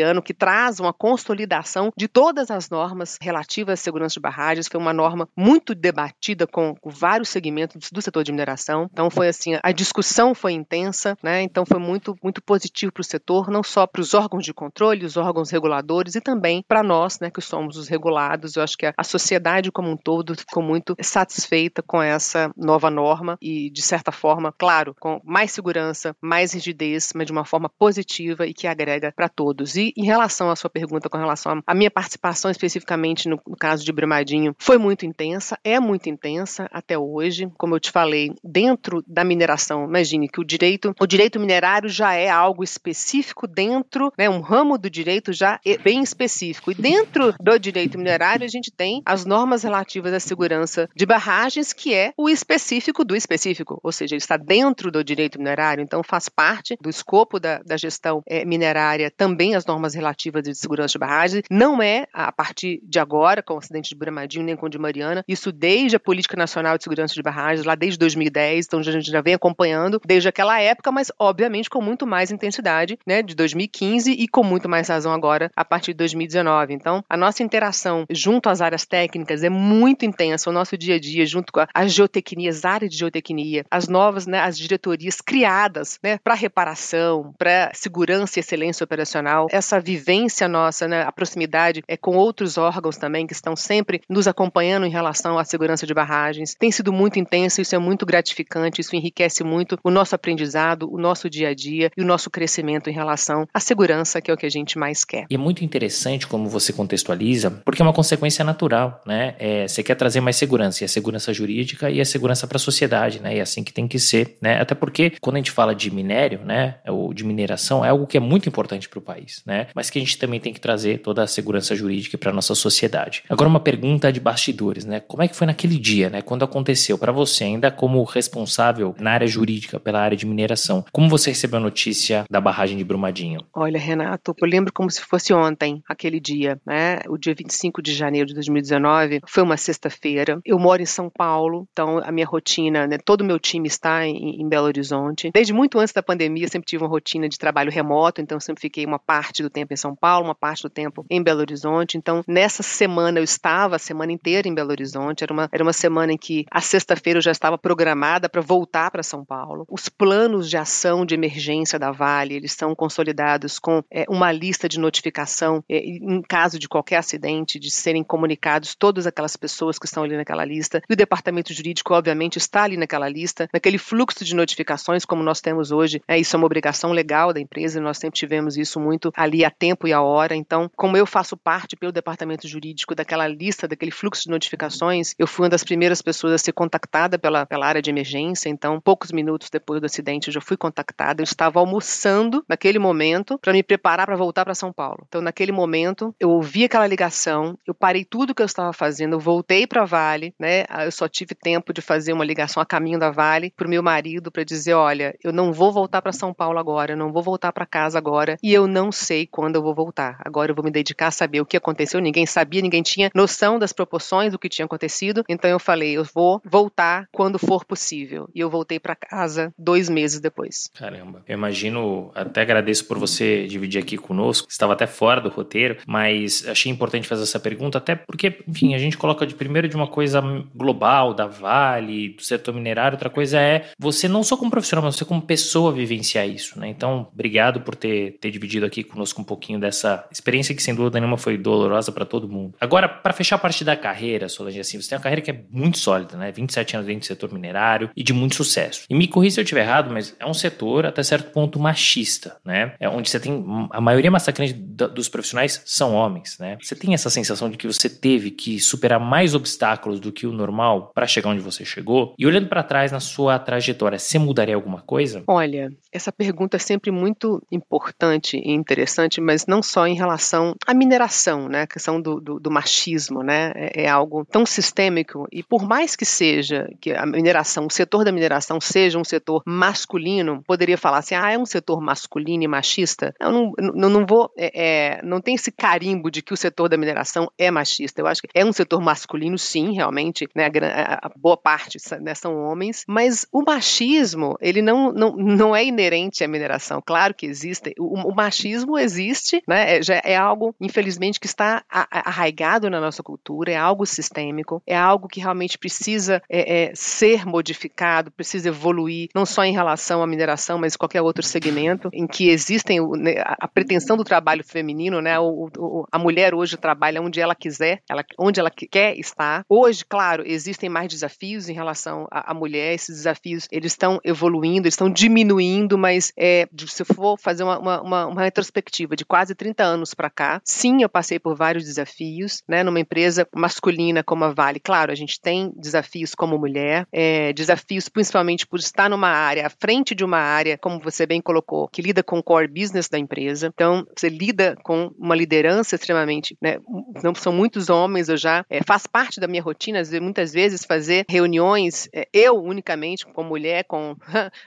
ano, que traz uma consolidação de todas as normas relativas à segurança de barragens, foi uma norma muito debatida com, com vários segmentos do setor de mineração, então foi assim, a discussão foi intensa, né? Então foi muito muito positivo para o setor, não só para os órgãos de controle, os órgãos reguladores e também para nós, né, que somos os regulados. Eu acho que a, a sociedade como um todo ficou muito satisfeita com essa nova norma e, de certa forma, claro, com mais segurança, mais rigidez, mas de uma forma positiva e que agrega para todos. E em relação à sua pergunta com relação à minha participação especificamente no, no caso de Brumadinho, foi muito intensa, é muito intensa até hoje. Como eu te falei, dentro da mineração, imagine que o direito, o direito minerário já é algo específico dentro, né, um ramo do direito já é bem específico. E dentro do direito minerário, a gente tem as normas relativas à segurança de barragens, que é o específico do específico, ou seja, ele está dentro do direito minerário, então faz parte do escopo da, da gestão é, minerária também as normas relativas de segurança de barragens. Não é a partir de agora, com o acidente de Brumadinho, nem com o de Mariana, isso desde a Política Nacional de Segurança de Barragens, lá desde 2010, então a gente já vem acompanhando desde aquela época, mas obviamente com muito mais intensidade, né, de 2015 e com muito mais razão agora a partir de 2019. Então, a nossa interação junto às áreas técnicas é muito intensa, o nosso dia a dia junto com as geotecnias, áreas de geotecnia, as novas, né, as diretorias criadas, né, para reparação, para segurança e excelência operacional, essa vivência nossa, né, a proximidade é com outros órgãos também que estão sempre nos acompanhando em relação à segurança de barragens, tem sido muito intenso, isso é muito gratificante, isso enriquece muito o nosso aprendizado, o nosso dia a dia e o nosso crescimento em relação à segurança, que é o que a gente mais quer. E é muito interessante como você contextualiza, porque é uma consequência natural, né? É, você quer trazer mais segurança, e a segurança jurídica e a segurança para a sociedade, né? E é assim que tem que ser, né? Até porque quando a gente fala de minério, né, ou de mineração, é algo que é muito importante para o país, né? Mas que a gente também tem que trazer toda a segurança jurídica para nossa sociedade. Agora uma pergunta de bastidores, né? Como é que foi naquele dia, né? Quando aconteceu para você, ainda como responsável na área jurídica pela área de mineração, como você recebeu a notícia da barragem de Brumadinho? Olha, Renato, eu lembro como se fosse ontem, aquele dia. né? O dia 25 de janeiro de 2019 foi uma sexta-feira. Eu moro em São Paulo, então a minha rotina, né, todo o meu time está em, em, Belo Horizonte. Desde muito antes da pandemia, sempre tive uma rotina de trabalho remoto, então sempre fiquei uma parte do tempo em São Paulo, uma parte do tempo em Belo Horizonte. Então, nessa semana eu estava a semana inteira em Belo Horizonte. Era uma, era uma semana em que a sexta-feira eu já estava programada para voltar para São Paulo. Os planos de ação de emergência da Vale, eles são consolidados com é, uma lista de notificação é, em caso de qualquer acidente, de serem comunicados todas aquelas pessoas que estão ali naquela lista. E o departamento jurídico, obviamente, está ali naquela lista, naquele fluxo de notificações como nós temos hoje. É, isso é uma obrigação legal da empresa, nós sempre tivemos isso muito ali a tempo e a hora. Então, como eu faço parte pelo departamento jurídico daquela lista, daquele fluxo de notificações, eu fui uma das primeiras pessoas a ser contactada pela, pela área de emergência. Então, poucos minutos depois do acidente, eu já fui contactada. Eu estava almoçando naquele momento para me preparar para voltar para São Paulo. Então, naquele momento, eu ouvi aquela ligação, eu parei tudo que eu estava fazendo, eu voltei para Vale, né? Eu só tive tempo de fazer uma ligação a caminho da Vale para o meu marido para dizer, olha, eu não vou voltar para São Paulo agora, eu não vou voltar para casa agora e eu não sei quando eu vou voltar. Agora eu vou me dedicar a saber o que aconteceu. Ninguém sabia, ninguém tinha noção das proporções do que tinha acontecido. Então eu falei, eu vou voltar quando for possível. E eu voltei para casa dois meses depois. Caramba, eu imagino, até agradeço por você dividir aqui conosco. Estava até fora do roteiro, mas achei importante fazer essa pergunta, até porque, enfim, a gente coloca de primeiro de uma coisa global, da Vale, do setor minerário, outra coisa é você não só como profissional, mas você como pessoa vivenciar isso, né? Então, obrigado por ter, ter dividido aqui conosco um pouquinho dessa experiência que, sem dúvida nenhuma, foi dolorosa para todo mundo. Agora, para fechar a parte da carreira, Solange, assim, você tem uma carreira que é muito sólida, né? 27 anos dentro do setor minerário e de muito sucesso. E me corri se eu estiver errado, mas é um setor até certo ponto machista, né? É onde você tem a maioria massacrante dos profissionais são homens, né? Você tem essa sensação de que você teve que superar mais obstáculos do que o normal para chegar onde você chegou? E olhando para trás na sua trajetória, você mudaria alguma coisa? Olha, essa pergunta é sempre muito importante e interessante, mas não só em relação à mineração, né? A questão do, do, do machismo, né? É, é, algo tão sistêmico e por mais que seja que a mineração, o setor da mineração seja um setor masculino, poderia falar assim, ah, é um setor masculino e machista. Eu não, não, não vou, é, é, não tem esse carimbo de que o setor da mineração é machista. Eu acho que é um setor masculino, sim, realmente, né? A, a boa parte né, são homens, mas o machismo ele não, não, não é inerente à mineração. Claro que existe, o, o machismo existe, né? É, já é algo, infelizmente, que está arraigado na nossa cultura, é algo sistêmico, é algo que realmente precisa é, é, ser modificado, precisa evoluir, não só em relação à mineração, mas qualquer outro segmento em que existem né, a pretensão do trabalho feminino, né? O, o, a mulher hoje trabalha onde ela quiser, ela, onde ela quer estar. Hoje, claro, existem mais desafios em relação à, à mulher. Esses desafios eles estão evoluindo, eles estão diminuindo, mas é, se for fazer uma, uma, uma retrospectiva de quase 30 anos para cá, sim, eu passei por vários desafios, né? Numa empresa masculina como a Vale, claro, a gente tem desafios como mulher, é, desafios principalmente por estar numa área, à frente de uma área, como você bem colocou, que lida com o core business da empresa. Então, você lida com uma liderança extremamente, né? Não são muitos homens, eu já é, faz parte da minha rotina, muitas vezes fazer reuniões, é, eu unicamente com mulher, com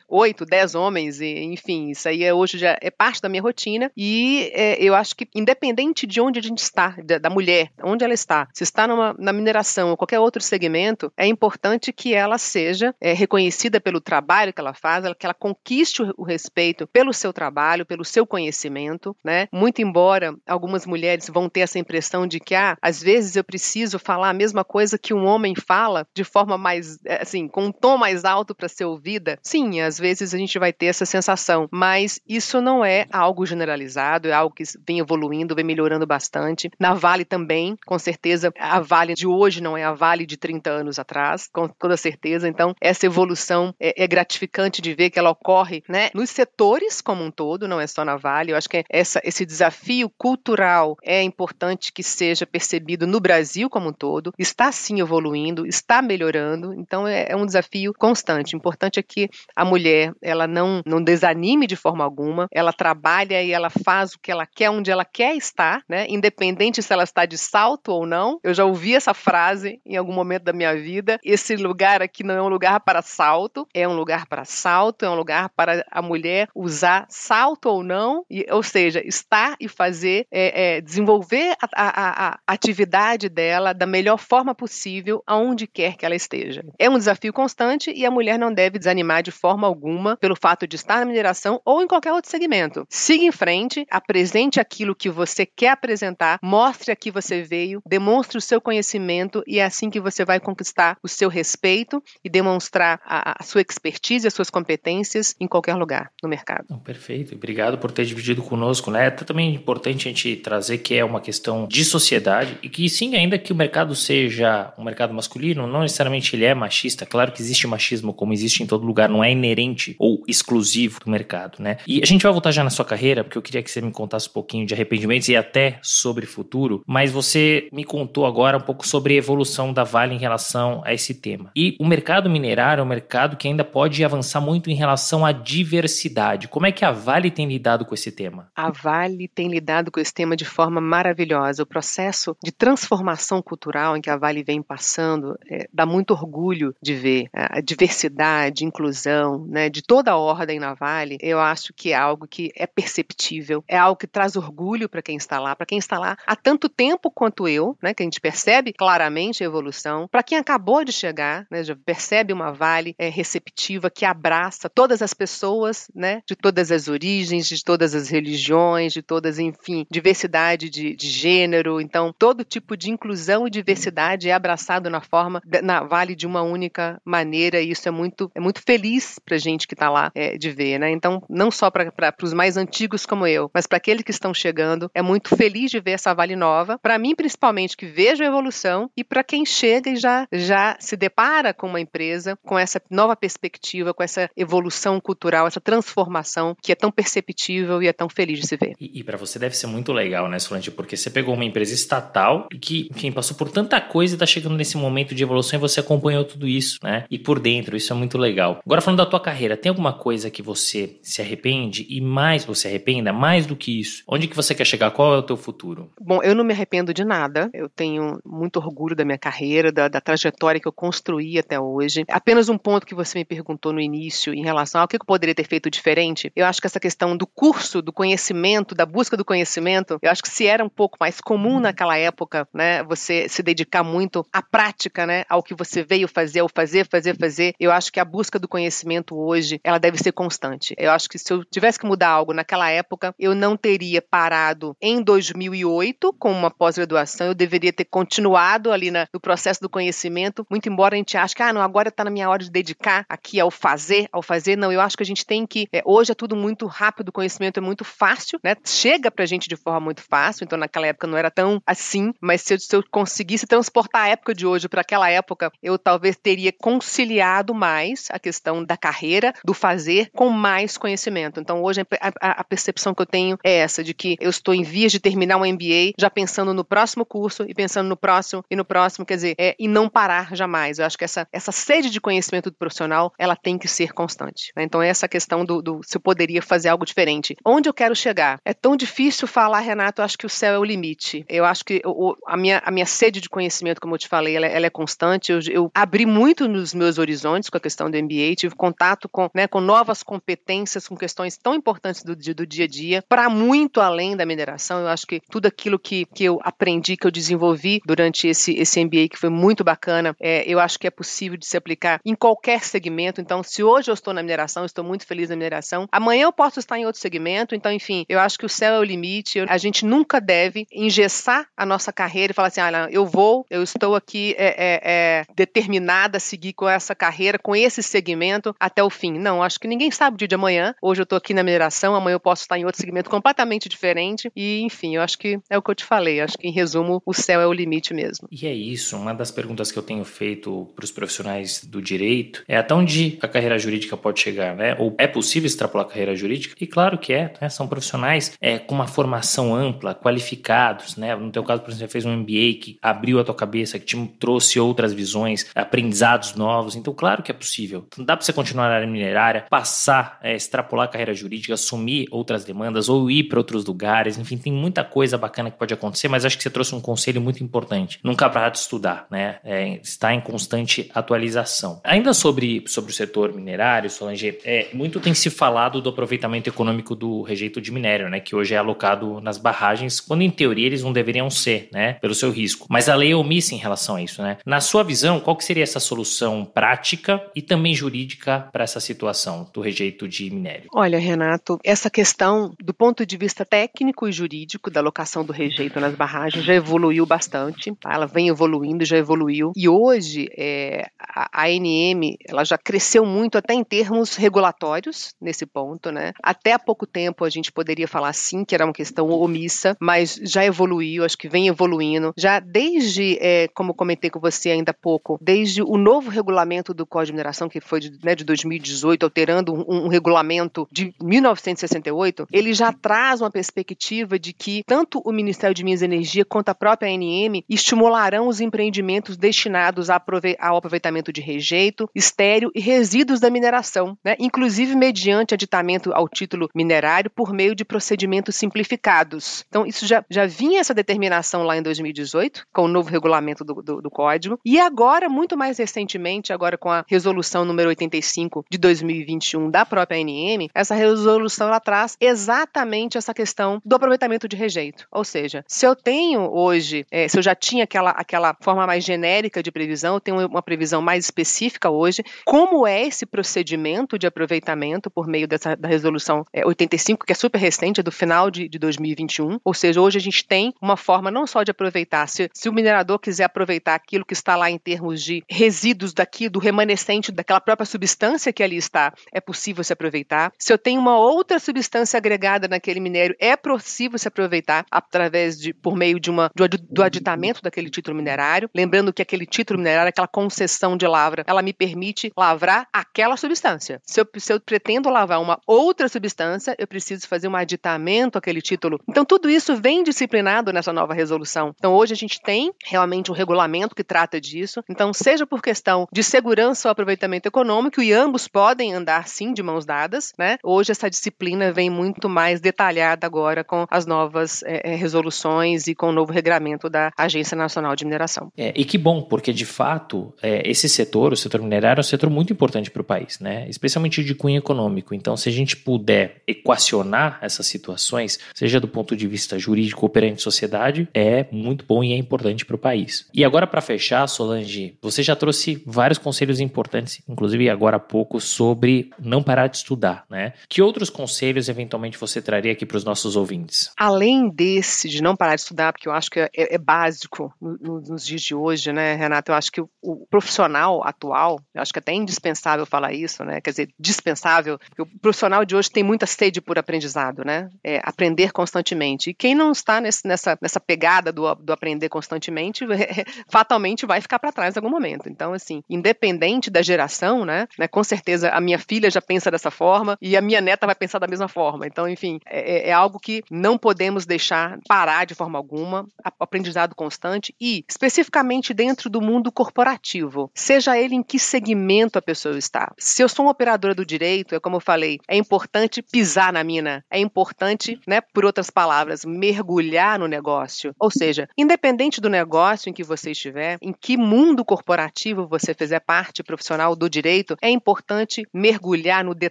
oito, dez homens, e, enfim, isso aí é, hoje já é parte da minha rotina e é, eu acho que independente de onde a gente está, da, da mulher, onde ela está, se está numa, na mineração ou qualquer outro segmento, é importante que ela seja é, reconhecida pelo trabalho que ela faz, que ela conquiste o, o respeito pelo seu trabalho, pelo seu conhecimento, né? Muito embora algumas mulheres vão ter essa impressão de que, ah, às vezes eu preciso falar a mesma coisa que um homem fala de forma mais, é, assim, com um tom mais alto para ser ouvida. Sim, às vezes a gente vai ter essa sensação, mas isso não é algo generalizado, é algo que vem evoluindo, vem melhorando bastante. Na Vale também, com certeza, a Vale de hoje não é a Vale de 30 anos atrás, com toda certeza. Então, essa evolução é, é gratificante de ver que ela ocorre, né, nos setores como um todo, não é só na Vale. Eu acho que essa, esse desafio cultural é importante que seja percebido no Brasil como um todo. Está sim evoluindo, está melhorando. Então, é, é um desafio constante. O importante é que a mulher ela não, não desanime de forma alguma, ela trabalha e ela faz o que ela quer, onde ela quer estar, né? Independente se ela está de salto ou não. Eu já ouvi essa frase em algum momento da minha vida. Esse lugar aqui não é um lugar para salto, é um lugar para salto, é um lugar para a mulher usar salto ou não, e, ou seja, estar e fazer, é, é, desenvolver a, a, a, atividade dela da melhor forma possível, aonde quer que ela esteja. É um desafio constante e a mulher não deve desanimar de forma alguma pelo fato de estar mineração ou em qualquer outro segmento. Siga em frente, apresente aquilo que você quer apresentar, mostre a que você veio, demonstre o seu conhecimento e é assim que você vai conquistar o seu respeito e demonstrar a, a sua expertise, as suas competências em qualquer lugar no mercado. Perfeito, obrigado por ter dividido conosco, né? É também importante a gente trazer que é uma questão de sociedade e que sim, ainda que o mercado seja um mercado masculino, não necessariamente ele é machista. Claro que existe machismo como existe em todo lugar, não é inerente ou exclusivo do mercado, né? E a gente vai voltar já na sua carreira, porque eu queria que você me contasse um pouquinho de arrependimentos e até sobre futuro, mas você me contou agora um pouco sobre a evolução da Vale em relação a esse tema. E o mercado minerário é um mercado que ainda pode avançar muito em relação à diversidade. Como é que a Vale tem lidado com esse tema? A Vale tem lidado com esse tema de forma maravilhosa. O processo de transformação cultural em que a Vale vem passando é, dá muito orgulho de ver a diversidade, inclusão, né, de toda a ordem na Vale. Eu acho que é algo que é perceptível, é algo que traz orgulho para quem está lá, para quem está lá há tanto tempo quanto eu, né, que a gente percebe claramente a evolução. Para quem acabou de chegar, né, já percebe uma Vale é, receptiva que abraça todas as pessoas, né, de todas as origens, de todas as religiões, de todas, enfim, diversidade de, de gênero. Então, todo tipo de inclusão e diversidade é abraçado na forma, na Vale de uma única maneira, e isso é muito, é muito feliz para gente que está lá é, de ver, né? Então, não só para os mais antigos como eu, mas para aqueles que estão chegando, é muito feliz de ver essa Vale nova. Para mim, principalmente, que vejo a evolução, e para quem chega e já, já se depara com uma empresa, com essa nova perspectiva, com essa evolução cultural, essa transformação que é tão perceptível e é tão feliz de se ver. E, e para você deve ser muito legal, né, Solange? Porque você pegou uma empresa estatal que, enfim, passou por tanta coisa e está chegando nesse momento de evolução e você acompanhou tudo isso, né? E por dentro, isso é muito legal. Agora, falando da tua carreira, tem alguma coisa que você se arrepende e mais você arrependa, mais do que isso? Onde que você quer chegar? Qual é o teu futuro? Bom, eu não me arrependo de nada. Eu tenho muito orgulho da minha carreira, da, da trajetória que eu construí até hoje. Apenas um ponto que você me perguntou no início em relação ao que eu poderia ter feito diferente. Eu acho que essa questão do curso, do conhecimento, da busca do conhecimento, eu acho que se era um pouco mais comum uhum. naquela época, né, você se dedicar muito à prática, né, ao que você veio fazer, ao fazer, fazer, fazer, eu acho que a busca do conhecimento hoje, ela deve ser constante. Eu acho que se eu tivesse que mudar algo naquela época, eu não teria parado em 2008 com uma pós-graduação, eu deveria ter continuado ali na, no processo do conhecimento, muito embora a gente ache que, ah, não, agora está na minha hora de dedicar aqui ao fazer, ao fazer, não, eu acho que a gente tem que, é, hoje é tudo muito rápido, o conhecimento é muito fácil, né, chega pra gente de forma muito fácil, então naquela época não era tão assim, mas se eu, se eu conseguisse transportar a época de hoje para aquela época, eu talvez teria conciliado mais a questão da carreira, do fazer, com mais conhecimento. Então hoje a, a, percepção que eu tenho é essa, de que eu estou em vias de terminar um MBA, já pensando no próximo curso e pensando no próximo e no próximo, quer dizer, é, e não parar jamais. Eu acho que essa, essa sede de conhecimento do profissional, ela tem que ser constante. Né? Então essa questão do, do se eu poderia fazer algo diferente. Onde eu quero chegar? É tão difícil falar, Renato, eu acho que o céu é o limite. Eu acho que o, a, minha, a minha sede de conhecimento, como eu te falei, ela, ela é constante. Eu, eu, abri muito nos meus horizontes com a questão do MBA, tive contato com, né, com novas competências, com questões tão importantes do, do dia a dia, para muito além da mineração. Eu acho que tudo aquilo que, que eu aprendi, que eu desenvolvi durante esse, esse MBA, que foi muito bacana, é, eu acho que é possível de se aplicar em qualquer segmento. Então, se hoje eu estou na mineração, estou muito feliz na mineração, amanhã eu posso estar em outro segmento. Então, enfim, eu acho que o céu é o limite. A gente nunca deve engessar a nossa carreira e falar assim: olha, eu vou, eu estou aqui é, é, é, determinada a seguir com essa carreira, com esse segmento até o fim. Não, acho que ninguém sabe dia de amanhã. Hoje eu estou aqui na mineração, amanhã eu posso estar em outro segmento completamente diferente. E, enfim, eu acho que é o que eu te falei. Acho que, em resumo, o céu é o limite mesmo. E é isso. Uma das perguntas que eu tenho feito para os profissionais do direito é até onde a carreira jurídica pode chegar, né? Ou é possível extrapolar a carreira jurídica? E claro que é, né? São profissionais é, com uma formação ampla, qualificados, né? No teu caso, por exemplo, você fez um MBA que abriu a tua cabeça, que te trouxe outras visões, aprendizados novos. Então, claro que é possível. Então, dá para você continuar na área minerária, passar, é, extrapolar a carreira jurídica, assumir outras demandas ou ir para outros lugares. Enfim, tem muita coisa bacana que pode acontecer, mas acho que você trouxe um conselho muito importante. Nunca parar de estudar, né? É, está em constante atualização. Ainda sobre, sobre o setor minerário, Solange, é, muito tem se falado do aproveitamento econômico do rejeito de minério, né? Que hoje é alocado nas barragens quando em teoria eles não deveriam ser, né? Pelo seu risco. Mas a lei é omissa em relação a isso, né? Na sua visão, qual que seria essa solução prática e também jurídica para essa situação do rejeito de minério? Olha, Renato, essa questão do ponto de vista técnico e jurídico da locação do rejeito nas barragens já evoluiu bastante. Tá? Ela vem evoluindo, já evoluiu. E hoje é, a ANM ela já cresceu muito até em termos regulatórios nesse ponto, né? Até há pouco tempo a gente poderia falar sim que era uma questão omissa, mas já evoluiu, acho que vem evoluindo. Já desde, é, como comentei com você ainda há pouco, desde o novo regulamento do Código de Mineração, que foi de, né, de 2018, alterando um, um regulamento de 1968, ele já traz uma perspectiva de que tanto o Ministério de Minas e Energia quanto a própria ANM estimularão os empreendimentos destinados ao aproveitamento de rejeito, estéreo e resíduos da mineração, né, inclusive mediante aditamento ao título minerário por meio de procedimentos simplificados. Então, isso já, já vinha essa determinação lá em 2018, com o novo regulamento do, do, do Código, e agora, muito mais recentemente, agora com a resolução número 85 de 2021 da própria ANM, essa resolução ela traz exatamente essa questão do aproveitamento de rejeito. Ou seja, se eu tenho hoje, é, se eu já tinha aquela, aquela forma mais genérica de previsão, eu tenho uma previsão mais específica hoje, como é esse procedimento de aproveitamento por meio dessa, da resolução é, 85, que é super recente, é do final de, de 2021. Ou seja, hoje a gente tem uma forma não só de aproveitar, se, se o minerador quiser aproveitar aquilo que está lá em termos de resíduos daqui, do remanescente daquela própria substância que ali está, é possível se aproveitar. Se eu tenho uma outra substância agregada naquele minério, é possível se aproveitar através de, por meio de uma, do, aditamento daquele título minerário. Lembrando que aquele título minerário, aquela concessão de lavra, ela me permite lavrar aquela substância. Se eu, se eu pretendo lavar uma outra substância, eu preciso fazer um aditamento àquele título. Então, tudo isso vem disciplinado nessa nova resolução. Então, hoje a gente tem realmente um regulamento que trata disso. Então, seja por questão de segurança ou aproveitamento econômico, e ambos podem andar sim de mãos dadas, né? Hoje essa disciplina vem muito mais detalhada agora com as novas é, resoluções e com o novo regramento da Agência Nacional de Mineração. É, e que bom, porque de fato é, esse setor, o setor minerário, é um setor muito importante para o país, né? Especialmente de cunho econômico. Então, se a gente puder equacionar essas situações, seja do ponto de vista jurídico ou perante sociedade, é muito bom e é importante para o país. E agora, para fechar, Solange, você já trouxe vários conselhos importantes, inclusive agora há pouco, sobre não parar de estudar, né? Que outros conselhos, eventualmente, você traria aqui para os nossos ouvintes? Além desse, de não parar de estudar, porque eu acho que é, é básico nos dias de hoje, né, Renato? Eu acho que o, o profissional atual, eu acho que é até indispensável falar isso, né? Quer dizer, dispensável, porque o profissional de hoje tem muita sede por aprendizado, né? É, aprender constantemente. E quem não está nesse, nessa, nessa pegada do, do aprender constantemente, fatalmente vai ficar para trás em algum momento. Então, assim, independente da geração, né? né com certeza a minha filha já pensa dessa forma e a minha neta vai pensar da mesma forma. Então, enfim, é, é, é algo que não podemos deixar parar de forma alguma, aprendizado constante e, especificamente dentro do mundo corporativo, seja ele em que segmento a pessoa está. Se eu sou uma operadora do direito, é como eu falei, é importante pisar na mina, é importante, né, por outras palavras, mergulhar no negócio. Ou seja, independente do negócio em que você estiver, em que mundo corporativo você fizer parte profissional do direito, é importante mergulhar no detalhe,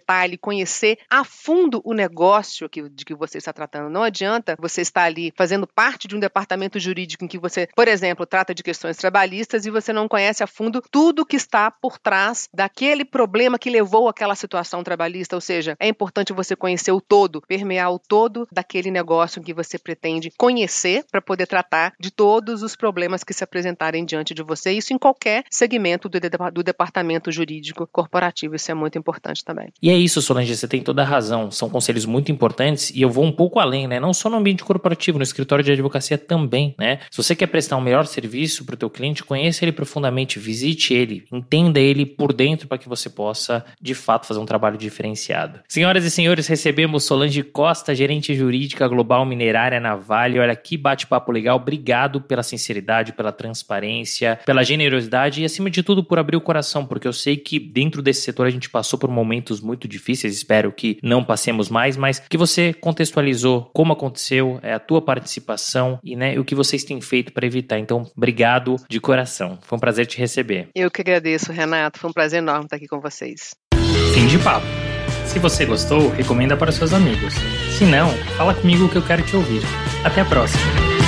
conhecer a fundo o negócio que, de que você está tratando. Não adianta você estar ali fazendo parte de um departamento jurídico em que você, por exemplo, trata de questões trabalhistas e você não conhece a fundo tudo que está por trás daquele problema que levou àquela situação trabalhista. Ou seja, é importante você conhecer o todo, permear o todo daquele negócio que você pretende conhecer para poder tratar de todos os problemas que se apresentarem diante de você. Isso em qualquer segmento do, do departamento jurídico corporativo. Isso é muito importante também. E é isso, Solange, você tem toda a razão. São conselhos muito importantes e eu vou um pouco além, né? Não só no ambiente corporativo, no escritório de advocacia também, né? Se você quer prestar um melhor serviço para o teu cliente, conheça ele profundamente, visite ele, entenda ele por dentro para que você possa, de fato, fazer um trabalho diferenciado. Senhoras e senhores, recebemos Solange Costa, gerente jurídica global minerária na Vale. Olha que bate-papo legal. Obrigado pela sinceridade, pela transparência, pela generosidade e, acima de tudo, por abrir o coração, porque eu sei que dentro desse setor a gente passou por momentos muito difíceis. Espero que não passemos mais, mas que você contextualizou como aconteceu, é, a tua participação e né, o que vocês têm feito para evitar. Então, obrigado de coração. Foi um prazer te receber. Eu que agradeço, Renato. Foi um prazer enorme estar aqui com vocês. Fim de papo. Se você gostou, recomenda para seus amigos. Se não, fala comigo que eu quero te ouvir. Até a próxima!